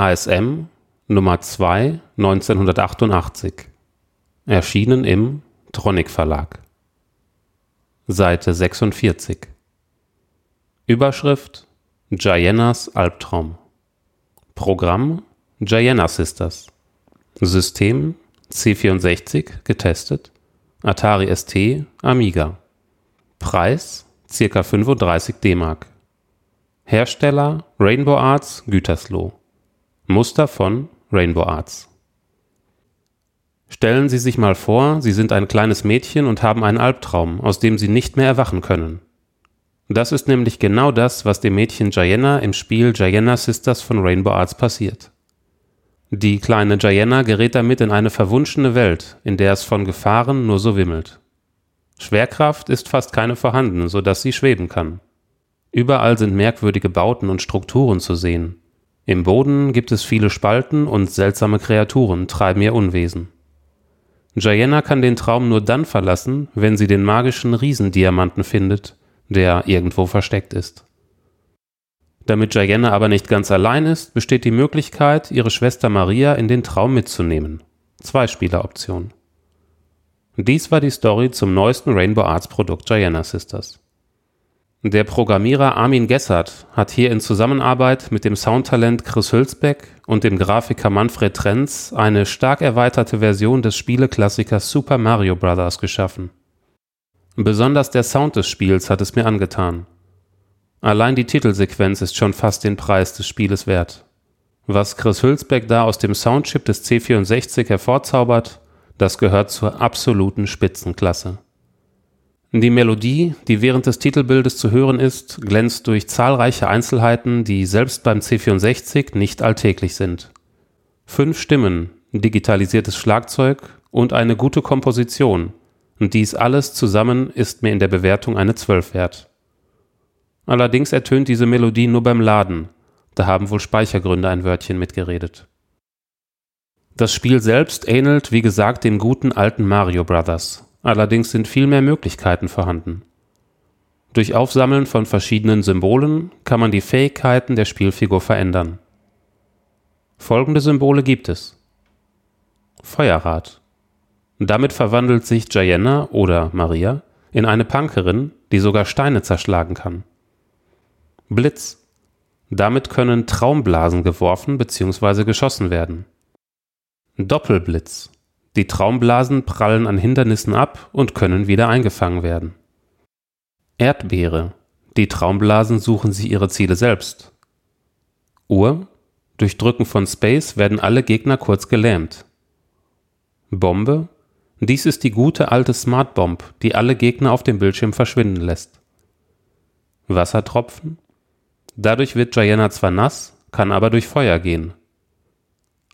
ASM Nummer 2 1988 Erschienen im Tronic Verlag. Seite 46 Überschrift Giannas Albtraum. Programm Gianna Sisters. System C64 getestet. Atari ST Amiga. Preis ca. 35 DM Hersteller Rainbow Arts Gütersloh Muster von Rainbow Arts Stellen Sie sich mal vor, Sie sind ein kleines Mädchen und haben einen Albtraum, aus dem Sie nicht mehr erwachen können. Das ist nämlich genau das, was dem Mädchen Gianna im Spiel Gianna Sisters von Rainbow Arts passiert. Die kleine Gianna gerät damit in eine verwunschene Welt, in der es von Gefahren nur so wimmelt. Schwerkraft ist fast keine vorhanden, so dass sie schweben kann. Überall sind merkwürdige Bauten und Strukturen zu sehen. Im Boden gibt es viele Spalten und seltsame Kreaturen treiben ihr Unwesen. Gianna kann den Traum nur dann verlassen, wenn sie den magischen Riesendiamanten findet, der irgendwo versteckt ist. Damit Gianna aber nicht ganz allein ist, besteht die Möglichkeit, ihre Schwester Maria in den Traum mitzunehmen. Zwei-Spieler-Option. Dies war die Story zum neuesten Rainbow Arts Produkt Gianna Sisters. Der Programmierer Armin Gessert hat hier in Zusammenarbeit mit dem Soundtalent Chris Hülsbeck und dem Grafiker Manfred Trenz eine stark erweiterte Version des Spieleklassikers Super Mario Bros. geschaffen. Besonders der Sound des Spiels hat es mir angetan. Allein die Titelsequenz ist schon fast den Preis des Spieles wert. Was Chris Hülsbeck da aus dem Soundchip des C64 hervorzaubert, das gehört zur absoluten Spitzenklasse. Die Melodie, die während des Titelbildes zu hören ist, glänzt durch zahlreiche Einzelheiten, die selbst beim C64 nicht alltäglich sind. Fünf Stimmen, digitalisiertes Schlagzeug und eine gute Komposition. Und dies alles zusammen ist mir in der Bewertung eine 12 wert. Allerdings ertönt diese Melodie nur beim Laden, da haben wohl Speichergründe ein Wörtchen mitgeredet. Das Spiel selbst ähnelt, wie gesagt, dem guten alten Mario Brothers, Allerdings sind viel mehr Möglichkeiten vorhanden. Durch Aufsammeln von verschiedenen Symbolen kann man die Fähigkeiten der Spielfigur verändern. Folgende Symbole gibt es. Feuerrad. Damit verwandelt sich Gianna oder Maria in eine Punkerin, die sogar Steine zerschlagen kann. Blitz. Damit können Traumblasen geworfen bzw. geschossen werden. Doppelblitz. Die Traumblasen prallen an Hindernissen ab und können wieder eingefangen werden. Erdbeere. Die Traumblasen suchen sich ihre Ziele selbst. Uhr. Durch Drücken von Space werden alle Gegner kurz gelähmt. Bombe. Dies ist die gute alte Smart Bomb, die alle Gegner auf dem Bildschirm verschwinden lässt. Wassertropfen. Dadurch wird Gianna zwar nass, kann aber durch Feuer gehen.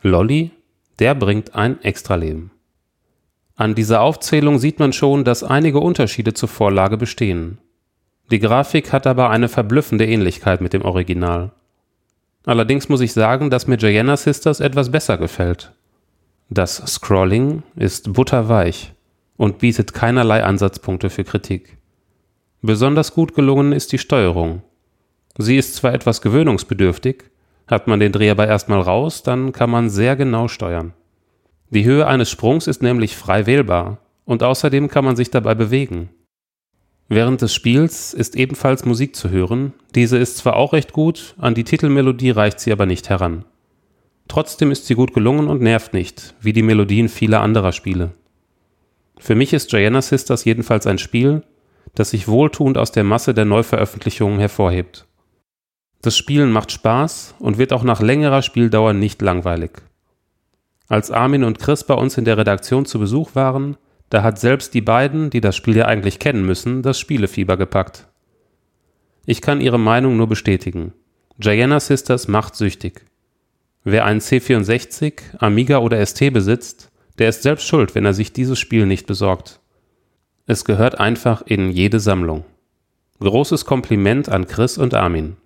Lolly der bringt ein Extraleben. An dieser Aufzählung sieht man schon, dass einige Unterschiede zur Vorlage bestehen. Die Grafik hat aber eine verblüffende Ähnlichkeit mit dem Original. Allerdings muss ich sagen, dass mir Gianna Sisters etwas besser gefällt. Das Scrolling ist butterweich und bietet keinerlei Ansatzpunkte für Kritik. Besonders gut gelungen ist die Steuerung. Sie ist zwar etwas gewöhnungsbedürftig, hat man den Dreh aber erstmal raus, dann kann man sehr genau steuern. Die Höhe eines Sprungs ist nämlich frei wählbar und außerdem kann man sich dabei bewegen. Während des Spiels ist ebenfalls Musik zu hören, diese ist zwar auch recht gut, an die Titelmelodie reicht sie aber nicht heran. Trotzdem ist sie gut gelungen und nervt nicht, wie die Melodien vieler anderer Spiele. Für mich ist Gianna Sisters jedenfalls ein Spiel, das sich wohltuend aus der Masse der Neuveröffentlichungen hervorhebt. Das Spielen macht Spaß und wird auch nach längerer Spieldauer nicht langweilig. Als Armin und Chris bei uns in der Redaktion zu Besuch waren, da hat selbst die beiden, die das Spiel ja eigentlich kennen müssen, das Spielefieber gepackt. Ich kann ihre Meinung nur bestätigen. Gianna Sisters macht süchtig. Wer einen C64, Amiga oder ST besitzt, der ist selbst schuld, wenn er sich dieses Spiel nicht besorgt. Es gehört einfach in jede Sammlung. Großes Kompliment an Chris und Armin.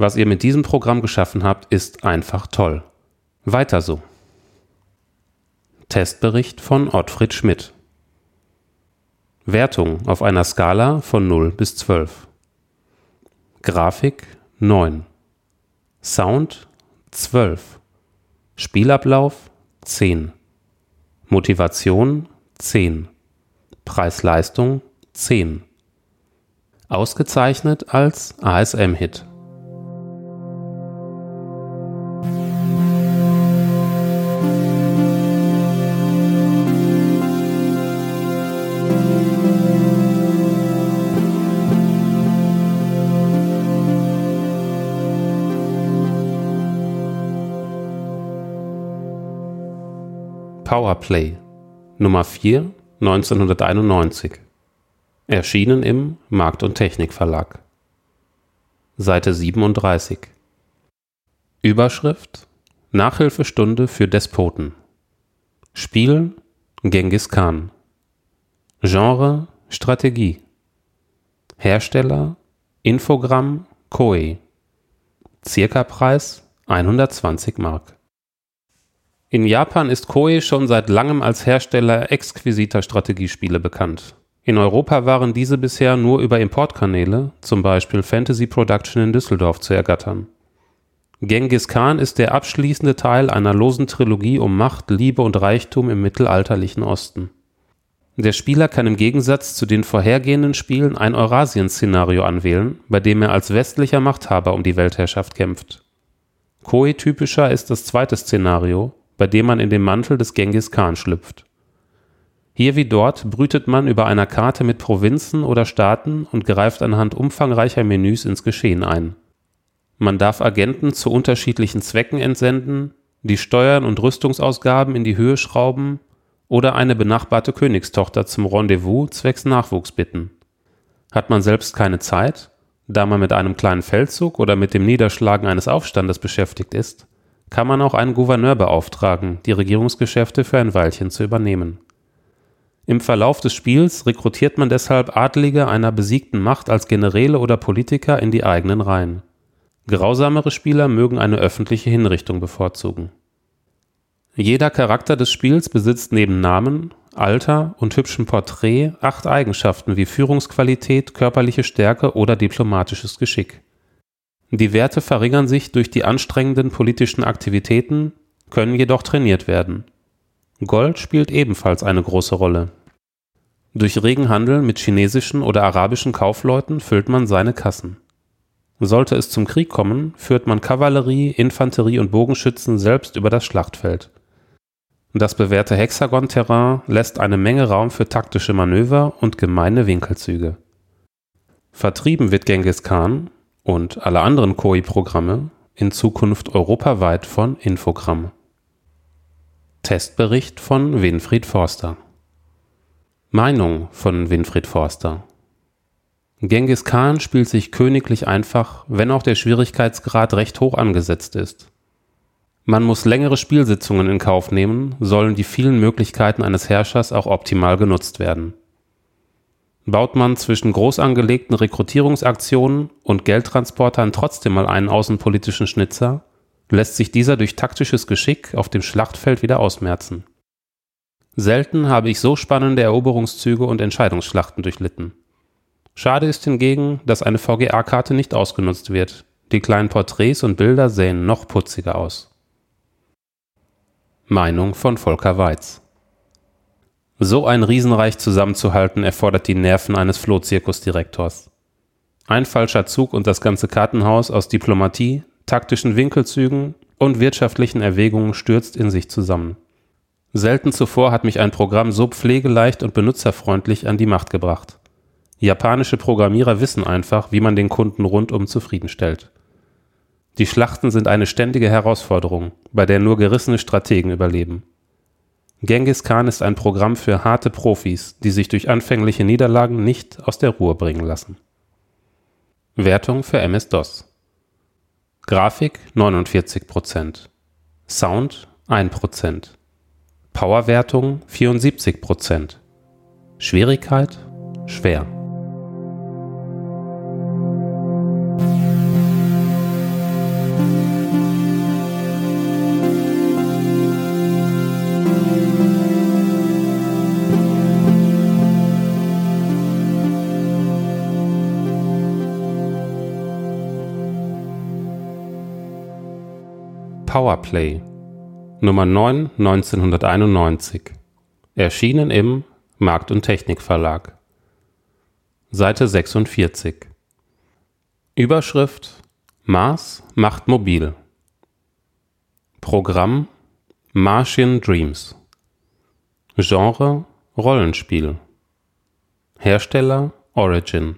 Was ihr mit diesem Programm geschaffen habt, ist einfach toll. Weiter so. Testbericht von Ottfried Schmidt. Wertung auf einer Skala von 0 bis 12. Grafik 9. Sound 12. Spielablauf 10. Motivation 10. Preis-Leistung 10. Ausgezeichnet als ASM-Hit. Powerplay Nummer 4 1991 Erschienen im Markt und Technik Verlag Seite 37 Überschrift Nachhilfestunde für Despoten. Spiel Genghis Khan. Genre Strategie. Hersteller Infogramm Koei. Circa-Preis 120 Mark in Japan ist Koei schon seit langem als Hersteller exquisiter Strategiespiele bekannt. In Europa waren diese bisher nur über Importkanäle, zum Beispiel Fantasy Production in Düsseldorf, zu ergattern. Genghis Khan ist der abschließende Teil einer losen Trilogie um Macht, Liebe und Reichtum im mittelalterlichen Osten. Der Spieler kann im Gegensatz zu den vorhergehenden Spielen ein Eurasien-Szenario anwählen, bei dem er als westlicher Machthaber um die Weltherrschaft kämpft. Koei-typischer ist das zweite Szenario, bei dem man in den Mantel des Genghis Khan schlüpft. Hier wie dort brütet man über einer Karte mit Provinzen oder Staaten und greift anhand umfangreicher Menüs ins Geschehen ein. Man darf Agenten zu unterschiedlichen Zwecken entsenden, die Steuern und Rüstungsausgaben in die Höhe schrauben oder eine benachbarte Königstochter zum Rendezvous zwecks Nachwuchs bitten. Hat man selbst keine Zeit, da man mit einem kleinen Feldzug oder mit dem Niederschlagen eines Aufstandes beschäftigt ist, kann man auch einen Gouverneur beauftragen, die Regierungsgeschäfte für ein Weilchen zu übernehmen. Im Verlauf des Spiels rekrutiert man deshalb Adlige einer besiegten Macht als Generäle oder Politiker in die eigenen Reihen. Grausamere Spieler mögen eine öffentliche Hinrichtung bevorzugen. Jeder Charakter des Spiels besitzt neben Namen, Alter und hübschem Porträt acht Eigenschaften wie Führungsqualität, körperliche Stärke oder diplomatisches Geschick. Die Werte verringern sich durch die anstrengenden politischen Aktivitäten, können jedoch trainiert werden. Gold spielt ebenfalls eine große Rolle. Durch regen Handel mit chinesischen oder arabischen Kaufleuten füllt man seine Kassen. Sollte es zum Krieg kommen, führt man Kavallerie, Infanterie und Bogenschützen selbst über das Schlachtfeld. Das bewährte Hexagon-Terrain lässt eine Menge Raum für taktische Manöver und gemeine Winkelzüge. Vertrieben wird Genghis Khan, und alle anderen KOI-Programme in Zukunft europaweit von Infogramm. Testbericht von Winfried Forster Meinung von Winfried Forster Genghis Khan spielt sich königlich einfach, wenn auch der Schwierigkeitsgrad recht hoch angesetzt ist. Man muss längere Spielsitzungen in Kauf nehmen, sollen die vielen Möglichkeiten eines Herrschers auch optimal genutzt werden baut man zwischen groß angelegten Rekrutierungsaktionen und Geldtransportern trotzdem mal einen außenpolitischen Schnitzer, lässt sich dieser durch taktisches Geschick auf dem Schlachtfeld wieder ausmerzen. Selten habe ich so spannende Eroberungszüge und Entscheidungsschlachten durchlitten. Schade ist hingegen, dass eine VGA-Karte nicht ausgenutzt wird. Die kleinen Porträts und Bilder sehen noch putziger aus. Meinung von Volker Weiz so ein Riesenreich zusammenzuhalten erfordert die Nerven eines Flohzirkusdirektors. Ein falscher Zug und das ganze Kartenhaus aus Diplomatie, taktischen Winkelzügen und wirtschaftlichen Erwägungen stürzt in sich zusammen. Selten zuvor hat mich ein Programm so pflegeleicht und benutzerfreundlich an die Macht gebracht. Japanische Programmierer wissen einfach, wie man den Kunden rundum zufriedenstellt. Die Schlachten sind eine ständige Herausforderung, bei der nur gerissene Strategen überleben. Genghis Khan ist ein Programm für harte Profis, die sich durch anfängliche Niederlagen nicht aus der Ruhe bringen lassen. Wertung für MS-DOS Grafik 49%, Sound 1%, Powerwertung 74%, Schwierigkeit? Schwer. Powerplay Nummer 9 1991 Erschienen im Markt und Technik Verlag Seite 46 Überschrift Mars macht mobil. Programm Martian Dreams. Genre Rollenspiel. Hersteller Origin.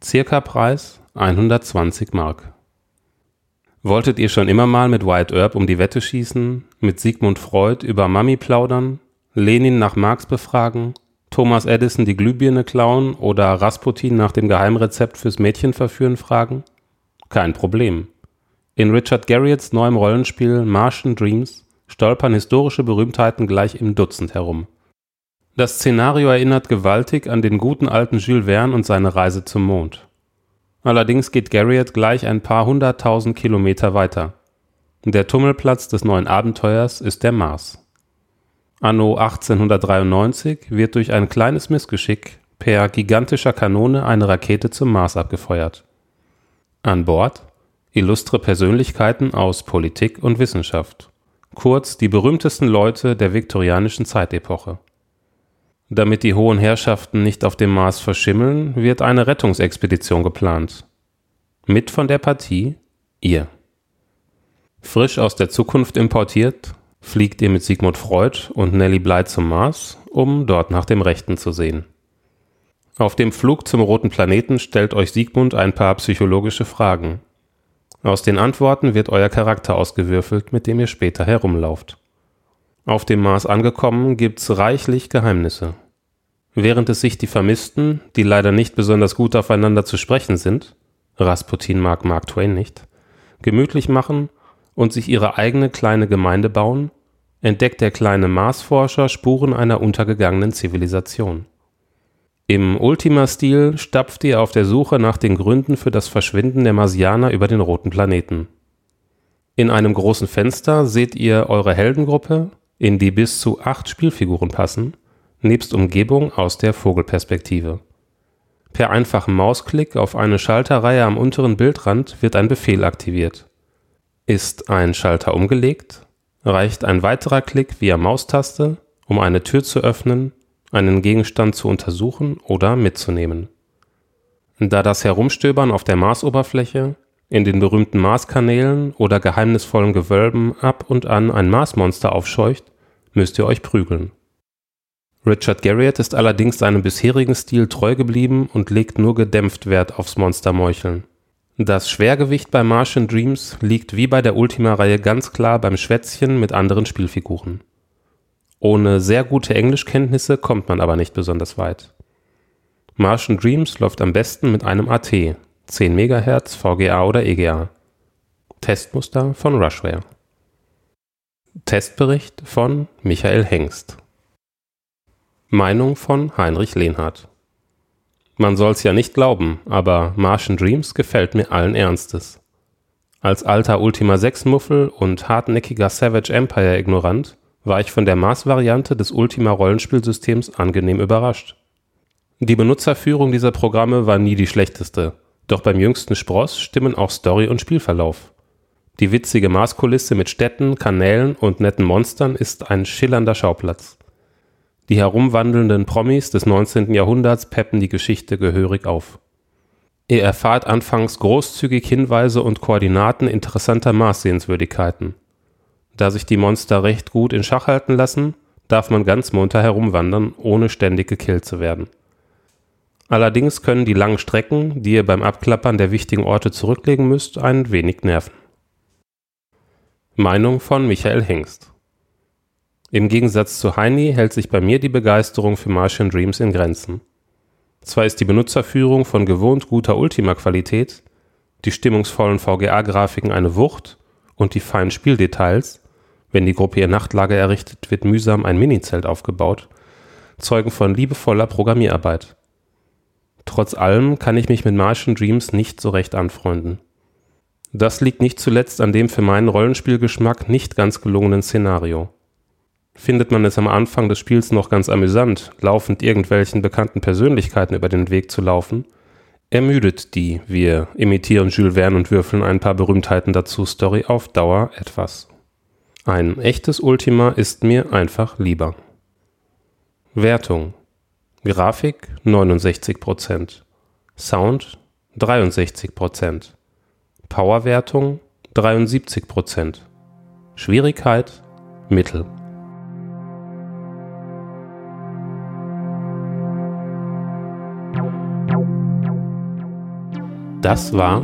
Circa-Preis 120 Mark Wolltet ihr schon immer mal mit Wyatt Earp um die Wette schießen, mit Sigmund Freud über Mami plaudern, Lenin nach Marx befragen, Thomas Edison die Glühbirne klauen oder Rasputin nach dem Geheimrezept fürs Mädchenverführen fragen? Kein Problem. In Richard Garriotts neuem Rollenspiel Martian Dreams stolpern historische Berühmtheiten gleich im Dutzend herum. Das Szenario erinnert gewaltig an den guten alten Jules Verne und seine Reise zum Mond. Allerdings geht Garriott gleich ein paar hunderttausend Kilometer weiter. Der Tummelplatz des neuen Abenteuers ist der Mars. Anno 1893 wird durch ein kleines Missgeschick per gigantischer Kanone eine Rakete zum Mars abgefeuert. An Bord illustre Persönlichkeiten aus Politik und Wissenschaft, kurz die berühmtesten Leute der viktorianischen Zeitepoche. Damit die hohen Herrschaften nicht auf dem Mars verschimmeln, wird eine Rettungsexpedition geplant. Mit von der Partie ihr. Frisch aus der Zukunft importiert, fliegt ihr mit Sigmund Freud und Nelly Bly zum Mars, um dort nach dem Rechten zu sehen. Auf dem Flug zum roten Planeten stellt euch Sigmund ein paar psychologische Fragen. Aus den Antworten wird euer Charakter ausgewürfelt, mit dem ihr später herumlauft. Auf dem Mars angekommen gibt's reichlich Geheimnisse. Während es sich die Vermissten, die leider nicht besonders gut aufeinander zu sprechen sind, Rasputin mag Mark Twain nicht, gemütlich machen und sich ihre eigene kleine Gemeinde bauen, entdeckt der kleine Marsforscher Spuren einer untergegangenen Zivilisation. Im Ultima-Stil stapft ihr auf der Suche nach den Gründen für das Verschwinden der Marsianer über den roten Planeten. In einem großen Fenster seht ihr eure Heldengruppe, in die bis zu acht Spielfiguren passen, nebst Umgebung aus der Vogelperspektive. Per einfachem Mausklick auf eine Schalterreihe am unteren Bildrand wird ein Befehl aktiviert. Ist ein Schalter umgelegt, reicht ein weiterer Klick via Maustaste, um eine Tür zu öffnen, einen Gegenstand zu untersuchen oder mitzunehmen. Da das Herumstöbern auf der Marsoberfläche, in den berühmten Marskanälen oder geheimnisvollen Gewölben ab und an ein Marsmonster aufscheucht, müsst ihr euch prügeln. Richard Garriott ist allerdings seinem bisherigen Stil treu geblieben und legt nur gedämpft Wert aufs Monstermeucheln. Das Schwergewicht bei Martian Dreams liegt wie bei der Ultima-Reihe ganz klar beim Schwätzchen mit anderen Spielfiguren. Ohne sehr gute Englischkenntnisse kommt man aber nicht besonders weit. Martian Dreams läuft am besten mit einem AT, 10 MHz, VGA oder EGA. Testmuster von Rushware. Testbericht von Michael Hengst. Meinung von Heinrich Lehnhardt. Man soll's ja nicht glauben, aber Martian Dreams gefällt mir allen Ernstes. Als alter Ultima 6 Muffel und hartnäckiger Savage Empire Ignorant war ich von der Mars-Variante des Ultima Rollenspielsystems angenehm überrascht. Die Benutzerführung dieser Programme war nie die schlechteste, doch beim jüngsten Spross stimmen auch Story und Spielverlauf. Die witzige Marskulisse mit Städten, Kanälen und netten Monstern ist ein schillernder Schauplatz. Die herumwandelnden Promis des 19. Jahrhunderts peppen die Geschichte gehörig auf. Ihr erfahrt anfangs großzügig Hinweise und Koordinaten interessanter Marssehenswürdigkeiten. Da sich die Monster recht gut in Schach halten lassen, darf man ganz munter herumwandern, ohne ständig gekillt zu werden. Allerdings können die langen Strecken, die ihr beim Abklappern der wichtigen Orte zurücklegen müsst, ein wenig nerven. Meinung von Michael Hengst im Gegensatz zu Heini hält sich bei mir die Begeisterung für Martian Dreams in Grenzen. Zwar ist die Benutzerführung von gewohnt guter Ultima-Qualität, die stimmungsvollen VGA-Grafiken eine Wucht und die feinen Spieldetails, wenn die Gruppe ihr Nachtlager errichtet, wird mühsam ein Minizelt aufgebaut, zeugen von liebevoller Programmierarbeit. Trotz allem kann ich mich mit Martian Dreams nicht so recht anfreunden. Das liegt nicht zuletzt an dem für meinen Rollenspielgeschmack nicht ganz gelungenen Szenario findet man es am Anfang des Spiels noch ganz amüsant, laufend irgendwelchen bekannten Persönlichkeiten über den Weg zu laufen, Ermüdet die, wir imitieren Jules Verne und würfeln ein paar Berühmtheiten dazu Story auf Dauer etwas. Ein echtes Ultima ist mir einfach lieber. Wertung Grafik 69%, Sound 63%, Powerwertung 73%, Schwierigkeit Mittel. Das war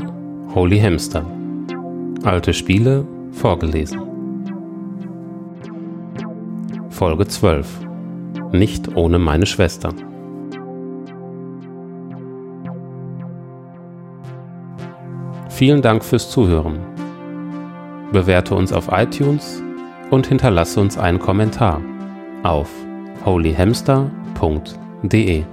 Holy Hamster. Alte Spiele vorgelesen. Folge 12. Nicht ohne meine Schwester. Vielen Dank fürs Zuhören. Bewerte uns auf iTunes und hinterlasse uns einen Kommentar auf holyhamster.de.